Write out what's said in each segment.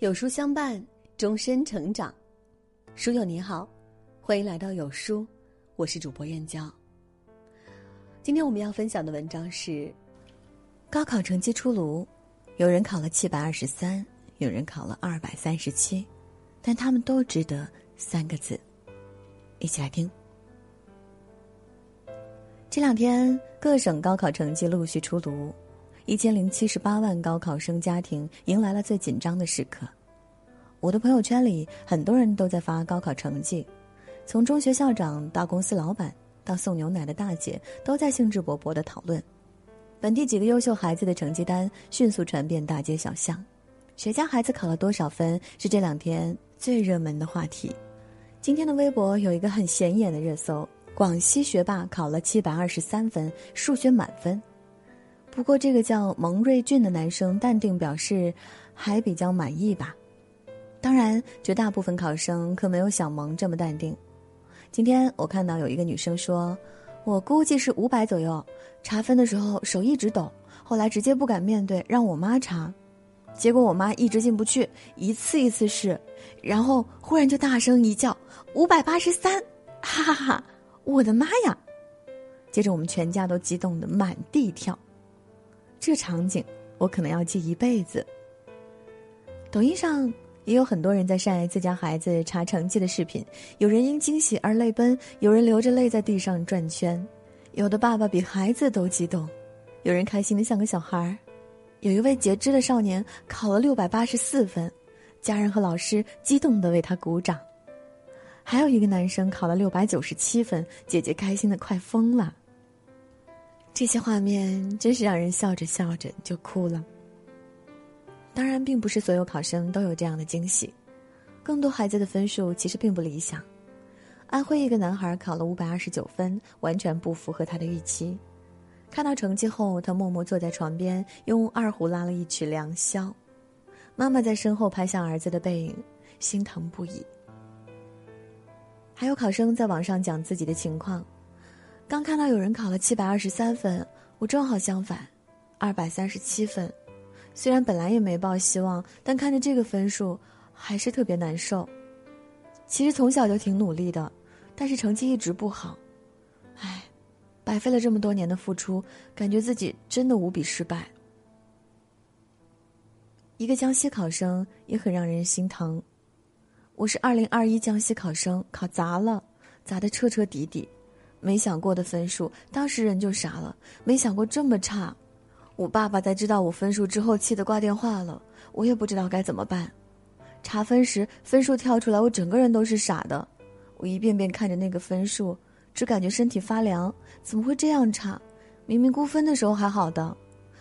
有书相伴，终身成长。书友你好，欢迎来到有书，我是主播燕娇。今天我们要分享的文章是：高考成绩出炉，有人考了七百二十三，有人考了二百三十七，但他们都值得三个字。一起来听。这两天，各省高考成绩陆续出炉。一千零七十八万高考生家庭迎来了最紧张的时刻，我的朋友圈里很多人都在发高考成绩，从中学校长到公司老板到送牛奶的大姐，都在兴致勃勃的讨论。本地几个优秀孩子的成绩单迅速传遍大街小巷，谁家孩子考了多少分是这两天最热门的话题。今天的微博有一个很显眼的热搜：广西学霸考了七百二十三分，数学满分。不过，这个叫蒙瑞俊的男生淡定表示，还比较满意吧。当然，绝大部分考生可没有小蒙这么淡定。今天我看到有一个女生说：“我估计是五百左右。查分的时候手一直抖，后来直接不敢面对，让我妈查。结果我妈一直进不去，一次一次试，然后忽然就大声一叫：五百八十三！哈哈哈！我的妈呀！接着我们全家都激动的满地跳。”这场景我可能要记一辈子。抖音上也有很多人在晒自家孩子查成绩的视频，有人因惊喜而泪奔，有人流着泪在地上转圈，有的爸爸比孩子都激动，有人开心的像个小孩儿。有一位截肢的少年考了六百八十四分，家人和老师激动的为他鼓掌。还有一个男生考了六百九十七分，姐姐开心的快疯了。这些画面真是让人笑着笑着就哭了。当然，并不是所有考生都有这样的惊喜，更多孩子的分数其实并不理想。安徽一个男孩考了五百二十九分，完全不符合他的预期。看到成绩后，他默默坐在床边，用二胡拉了一曲《良宵》。妈妈在身后拍下儿子的背影，心疼不已。还有考生在网上讲自己的情况。刚看到有人考了七百二十三分，我正好相反，二百三十七分。虽然本来也没抱希望，但看着这个分数，还是特别难受。其实从小就挺努力的，但是成绩一直不好，唉，白费了这么多年的付出，感觉自己真的无比失败。一个江西考生也很让人心疼，我是二零二一江西考生，考砸了，砸的彻彻底底。没想过的分数，当时人就傻了。没想过这么差，我爸爸在知道我分数之后，气得挂电话了。我也不知道该怎么办。查分时分数跳出来，我整个人都是傻的。我一遍遍看着那个分数，只感觉身体发凉。怎么会这样差？明明估分的时候还好的，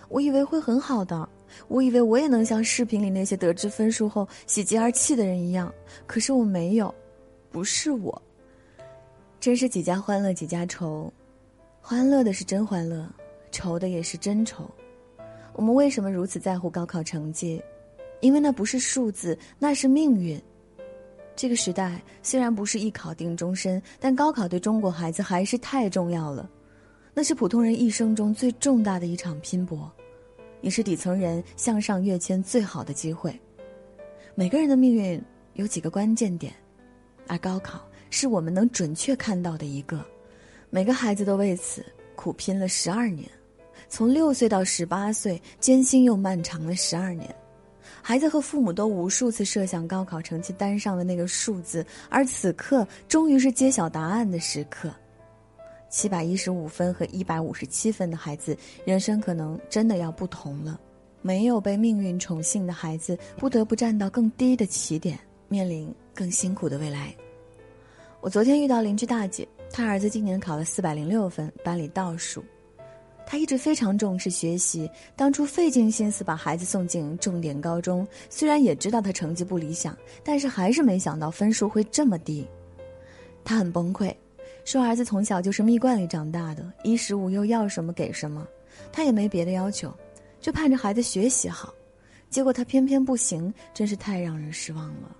我以为会很好的。我以为我也能像视频里那些得知分数后喜极而泣的人一样，可是我没有，不是我。真是几家欢乐几家愁，欢乐的是真欢乐，愁的也是真愁。我们为什么如此在乎高考成绩？因为那不是数字，那是命运。这个时代虽然不是一考定终身，但高考对中国孩子还是太重要了。那是普通人一生中最重大的一场拼搏，也是底层人向上跃迁最好的机会。每个人的命运有几个关键点，而高考。是我们能准确看到的一个，每个孩子都为此苦拼了十二年，从六岁到十八岁，艰辛又漫长了十二年。孩子和父母都无数次设想高考成绩单上的那个数字，而此刻终于是揭晓答案的时刻。七百一十五分和一百五十七分的孩子，人生可能真的要不同了。没有被命运宠幸的孩子，不得不站到更低的起点，面临更辛苦的未来。我昨天遇到邻居大姐，她儿子今年考了四百零六分，班里倒数。她一直非常重视学习，当初费尽心思把孩子送进重点高中，虽然也知道他成绩不理想，但是还是没想到分数会这么低。她很崩溃，说儿子从小就是蜜罐里长大的，衣食无忧，要什么给什么，他也没别的要求，就盼着孩子学习好，结果他偏偏不行，真是太让人失望了。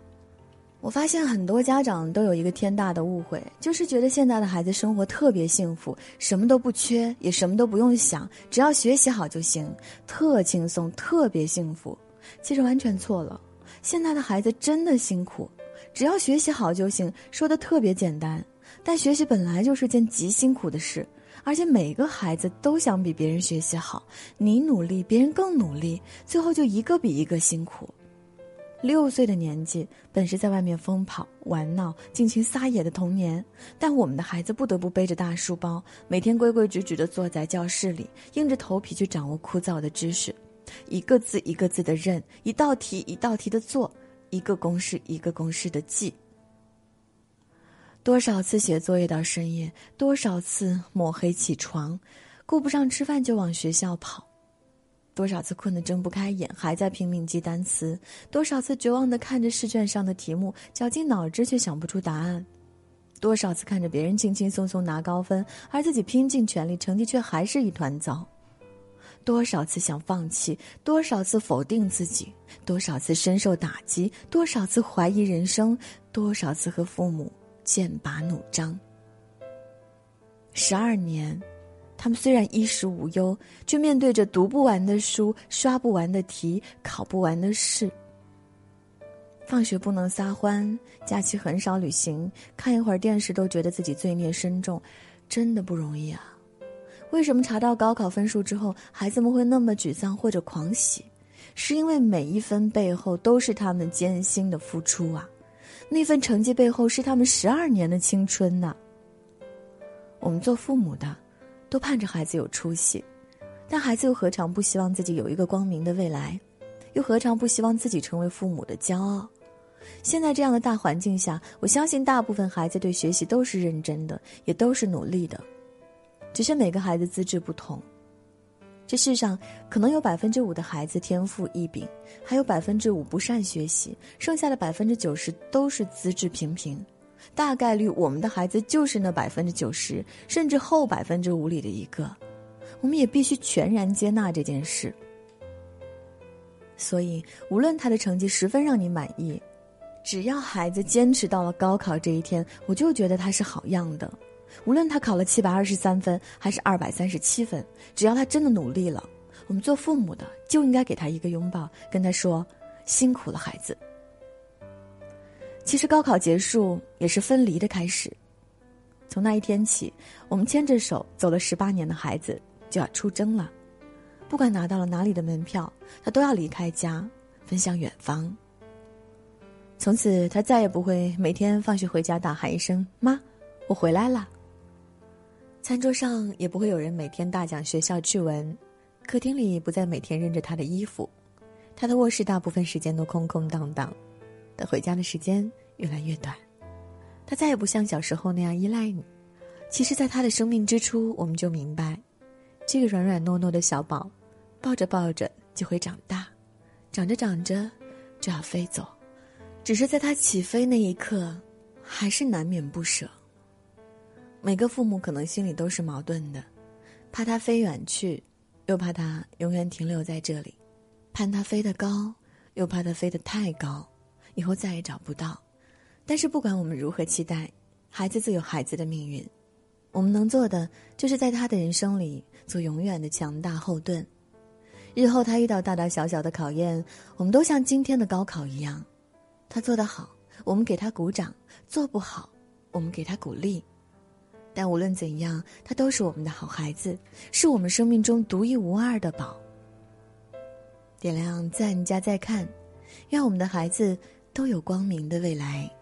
我发现很多家长都有一个天大的误会，就是觉得现在的孩子生活特别幸福，什么都不缺，也什么都不用想，只要学习好就行，特轻松，特别幸福。其实完全错了。现在的孩子真的辛苦，只要学习好就行，说的特别简单。但学习本来就是件极辛苦的事，而且每个孩子都想比别人学习好，你努力，别人更努力，最后就一个比一个辛苦。六岁的年纪本是在外面疯跑、玩闹、尽情撒野的童年，但我们的孩子不得不背着大书包，每天规规矩矩地坐在教室里，硬着头皮去掌握枯燥的知识，一个字一个字的认，一道题一道题的做，一个公式一个公式的记。多少次写作业到深夜，多少次抹黑起床，顾不上吃饭就往学校跑。多少次困得睁不开眼，还在拼命记单词；多少次绝望地看着试卷上的题目，绞尽脑汁却想不出答案；多少次看着别人轻轻松松拿高分，而自己拼尽全力，成绩却还是一团糟；多少次想放弃，多少次否定自己，多少次深受打击，多少次怀疑人生，多少次和父母剑拔弩张。十二年。他们虽然衣食无忧，却面对着读不完的书、刷不完的题、考不完的试。放学不能撒欢，假期很少旅行，看一会儿电视都觉得自己罪孽深重，真的不容易啊！为什么查到高考分数之后，孩子们会那么沮丧或者狂喜？是因为每一分背后都是他们艰辛的付出啊！那份成绩背后是他们十二年的青春呐！我们做父母的。都盼着孩子有出息，但孩子又何尝不希望自己有一个光明的未来？又何尝不希望自己成为父母的骄傲？现在这样的大环境下，我相信大部分孩子对学习都是认真的，也都是努力的，只是每个孩子资质不同。这世上可能有百分之五的孩子天赋异禀，还有百分之五不善学习，剩下的百分之九十都是资质平平。大概率，我们的孩子就是那百分之九十，甚至后百分之五里的一个，我们也必须全然接纳这件事。所以，无论他的成绩十分让你满意，只要孩子坚持到了高考这一天，我就觉得他是好样的。无论他考了七百二十三分还是二百三十七分，只要他真的努力了，我们做父母的就应该给他一个拥抱，跟他说：“辛苦了，孩子。”其实高考结束也是分离的开始。从那一天起，我们牵着手走了十八年的孩子就要出征了。不管拿到了哪里的门票，他都要离开家，奔向远方。从此，他再也不会每天放学回家大喊一声“妈，我回来了”。餐桌上也不会有人每天大讲学校趣闻，客厅里不再每天扔着他的衣服，他的卧室大部分时间都空空荡荡。他回家的时间越来越短，他再也不像小时候那样依赖你。其实，在他的生命之初，我们就明白，这个软软糯糯的小宝，抱着抱着就会长大，长着长着就要飞走。只是在他起飞那一刻，还是难免不舍。每个父母可能心里都是矛盾的，怕他飞远去，又怕他永远停留在这里；盼他飞得高，又怕他飞得太高。以后再也找不到，但是不管我们如何期待，孩子自有孩子的命运。我们能做的，就是在他的人生里做永远的强大后盾。日后他遇到大大小小的考验，我们都像今天的高考一样，他做得好，我们给他鼓掌；做不好，我们给他鼓励。但无论怎样，他都是我们的好孩子，是我们生命中独一无二的宝。点亮赞加再看，愿我们的孩子。都有光明的未来。